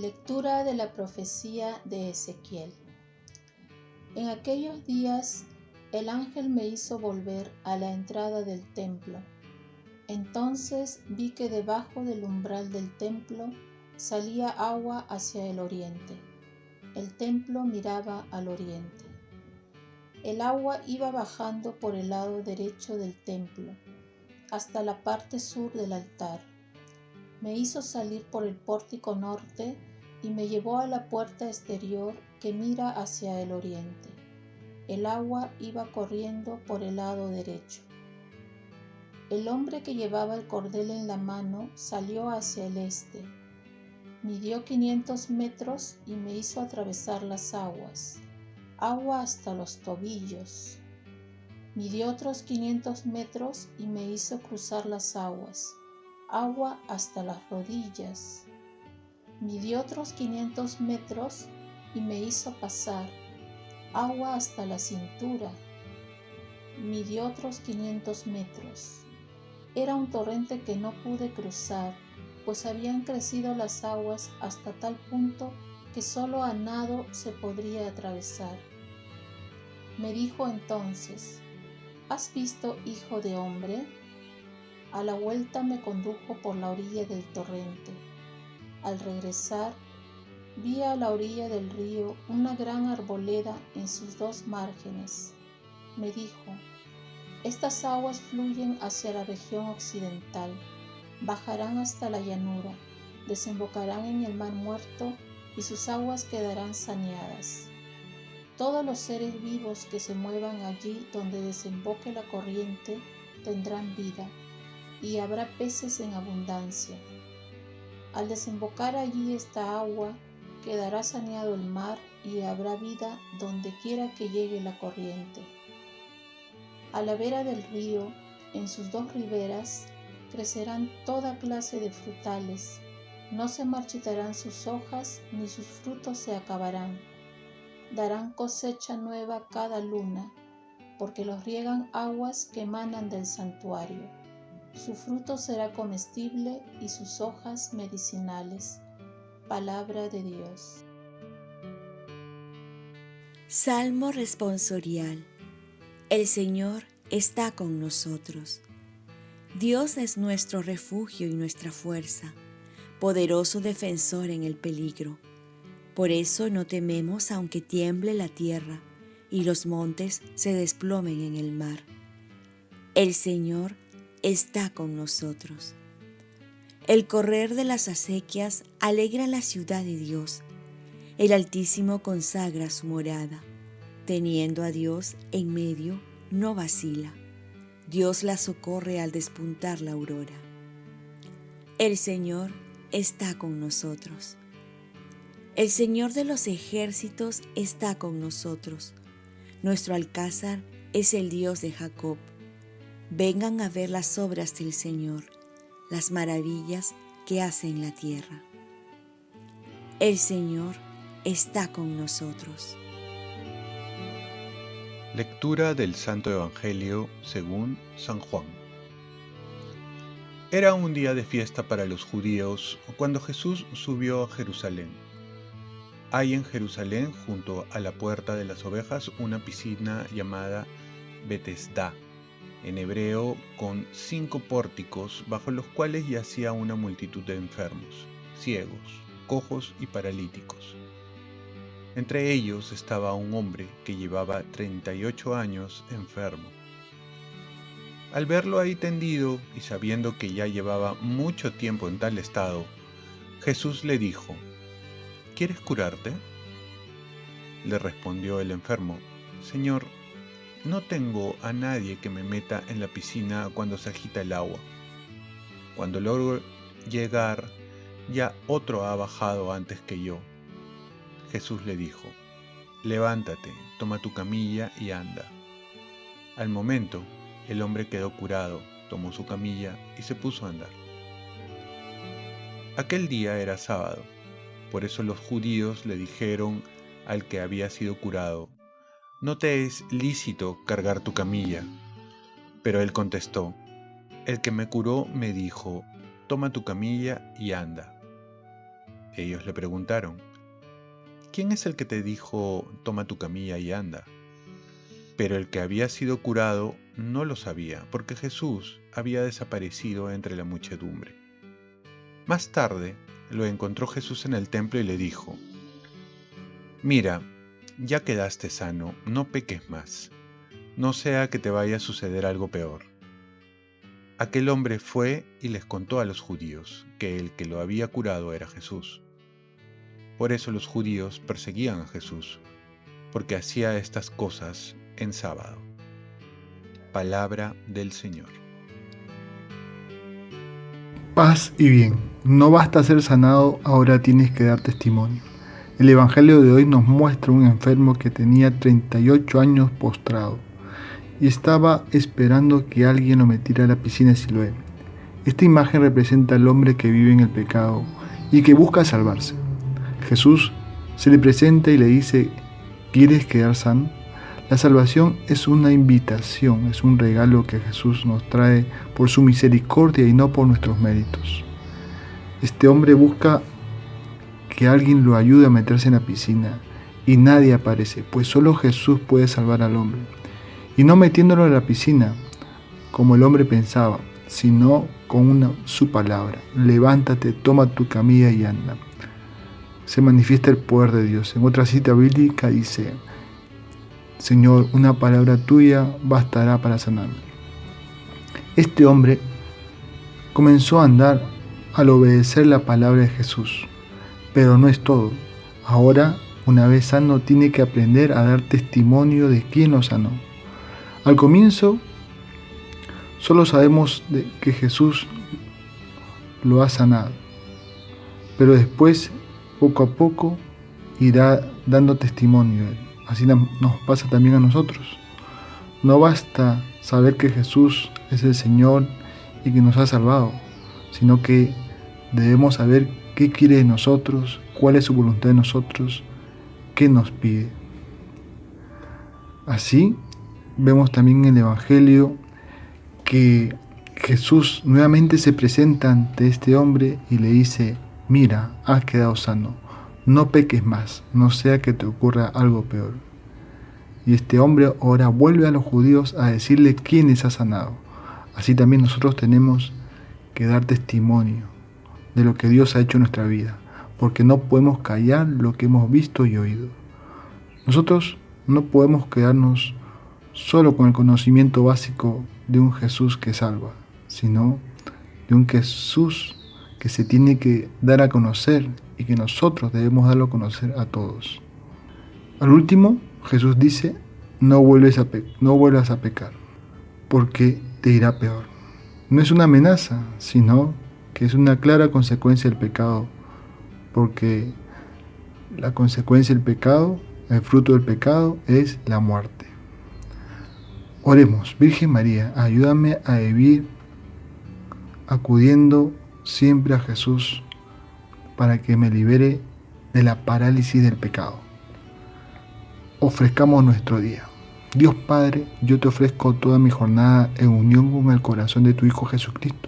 Lectura de la profecía de Ezequiel. En aquellos días el ángel me hizo volver a la entrada del templo. Entonces vi que debajo del umbral del templo salía agua hacia el oriente. El templo miraba al oriente. El agua iba bajando por el lado derecho del templo hasta la parte sur del altar. Me hizo salir por el pórtico norte y me llevó a la puerta exterior que mira hacia el oriente. El agua iba corriendo por el lado derecho. El hombre que llevaba el cordel en la mano salió hacia el este. Midió 500 metros y me hizo atravesar las aguas, agua hasta los tobillos. Midió otros 500 metros y me hizo cruzar las aguas, agua hasta las rodillas midió otros 500 metros y me hizo pasar agua hasta la cintura. Midió otros 500 metros. Era un torrente que no pude cruzar, pues habían crecido las aguas hasta tal punto que solo a nado se podría atravesar. Me dijo entonces, ¿has visto, hijo de hombre? A la vuelta me condujo por la orilla del torrente al regresar, vi a la orilla del río una gran arboleda en sus dos márgenes. Me dijo, estas aguas fluyen hacia la región occidental, bajarán hasta la llanura, desembocarán en el mar muerto y sus aguas quedarán saneadas. Todos los seres vivos que se muevan allí donde desemboque la corriente tendrán vida, y habrá peces en abundancia. Al desembocar allí esta agua, quedará saneado el mar y habrá vida donde quiera que llegue la corriente. A la vera del río, en sus dos riberas, crecerán toda clase de frutales, no se marchitarán sus hojas ni sus frutos se acabarán. Darán cosecha nueva cada luna, porque los riegan aguas que emanan del santuario. Su fruto será comestible y sus hojas medicinales. Palabra de Dios. Salmo responsorial. El Señor está con nosotros. Dios es nuestro refugio y nuestra fuerza, poderoso defensor en el peligro. Por eso no tememos aunque tiemble la tierra y los montes se desplomen en el mar. El Señor está con nosotros. El correr de las acequias alegra la ciudad de Dios. El Altísimo consagra su morada. Teniendo a Dios en medio, no vacila. Dios la socorre al despuntar la aurora. El Señor está con nosotros. El Señor de los ejércitos está con nosotros. Nuestro alcázar es el Dios de Jacob vengan a ver las obras del Señor, las maravillas que hace en la tierra. El Señor está con nosotros. Lectura del Santo Evangelio según San Juan. Era un día de fiesta para los judíos cuando Jesús subió a Jerusalén. Hay en Jerusalén, junto a la puerta de las ovejas, una piscina llamada Betesda en hebreo con cinco pórticos bajo los cuales yacía una multitud de enfermos, ciegos, cojos y paralíticos. Entre ellos estaba un hombre que llevaba 38 años enfermo. Al verlo ahí tendido y sabiendo que ya llevaba mucho tiempo en tal estado, Jesús le dijo, ¿Quieres curarte? Le respondió el enfermo, Señor, no tengo a nadie que me meta en la piscina cuando se agita el agua. Cuando logro llegar, ya otro ha bajado antes que yo. Jesús le dijo, levántate, toma tu camilla y anda. Al momento, el hombre quedó curado, tomó su camilla y se puso a andar. Aquel día era sábado, por eso los judíos le dijeron al que había sido curado, no te es lícito cargar tu camilla. Pero él contestó, el que me curó me dijo, toma tu camilla y anda. Ellos le preguntaron, ¿quién es el que te dijo, toma tu camilla y anda? Pero el que había sido curado no lo sabía, porque Jesús había desaparecido entre la muchedumbre. Más tarde lo encontró Jesús en el templo y le dijo, Mira, ya quedaste sano, no peques más, no sea que te vaya a suceder algo peor. Aquel hombre fue y les contó a los judíos que el que lo había curado era Jesús. Por eso los judíos perseguían a Jesús, porque hacía estas cosas en sábado. Palabra del Señor. Paz y bien. No basta ser sanado, ahora tienes que dar testimonio. El Evangelio de hoy nos muestra un enfermo que tenía 38 años postrado y estaba esperando que alguien lo metiera a la piscina de Siloé. Esta imagen representa al hombre que vive en el pecado y que busca salvarse. Jesús se le presenta y le dice, ¿quieres quedar sano? La salvación es una invitación, es un regalo que Jesús nos trae por su misericordia y no por nuestros méritos. Este hombre busca que alguien lo ayude a meterse en la piscina y nadie aparece, pues solo Jesús puede salvar al hombre. Y no metiéndolo en la piscina, como el hombre pensaba, sino con una, su palabra. Levántate, toma tu camilla y anda. Se manifiesta el poder de Dios. En otra cita bíblica dice, Señor, una palabra tuya bastará para sanarme. Este hombre comenzó a andar al obedecer la palabra de Jesús, pero no es todo. Ahora, una vez sano, tiene que aprender a dar testimonio de quién lo sanó. Al comienzo, solo sabemos que Jesús lo ha sanado, pero después, poco a poco, irá dando testimonio. Así nos pasa también a nosotros. No basta saber que Jesús es el Señor y que nos ha salvado, sino que debemos saber qué quiere de nosotros, cuál es su voluntad de nosotros, qué nos pide. Así vemos también en el Evangelio que Jesús nuevamente se presenta ante este hombre y le dice, mira, has quedado sano no peques más, no sea que te ocurra algo peor. Y este hombre ahora vuelve a los judíos a decirle quién les ha sanado. Así también nosotros tenemos que dar testimonio de lo que Dios ha hecho en nuestra vida, porque no podemos callar lo que hemos visto y oído. Nosotros no podemos quedarnos solo con el conocimiento básico de un Jesús que salva, sino de un Jesús que se tiene que dar a conocer y que nosotros debemos darlo a conocer a todos. Al último, Jesús dice, no, no vuelvas a pecar, porque te irá peor. No es una amenaza, sino que es una clara consecuencia del pecado, porque la consecuencia del pecado, el fruto del pecado es la muerte. Oremos, Virgen María, ayúdame a vivir acudiendo siempre a Jesús para que me libere de la parálisis del pecado. Ofrezcamos nuestro día. Dios Padre, yo te ofrezco toda mi jornada en unión con el corazón de tu Hijo Jesucristo,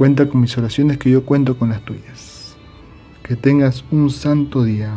Cuenta con mis oraciones que yo cuento con las tuyas. Que tengas un santo día.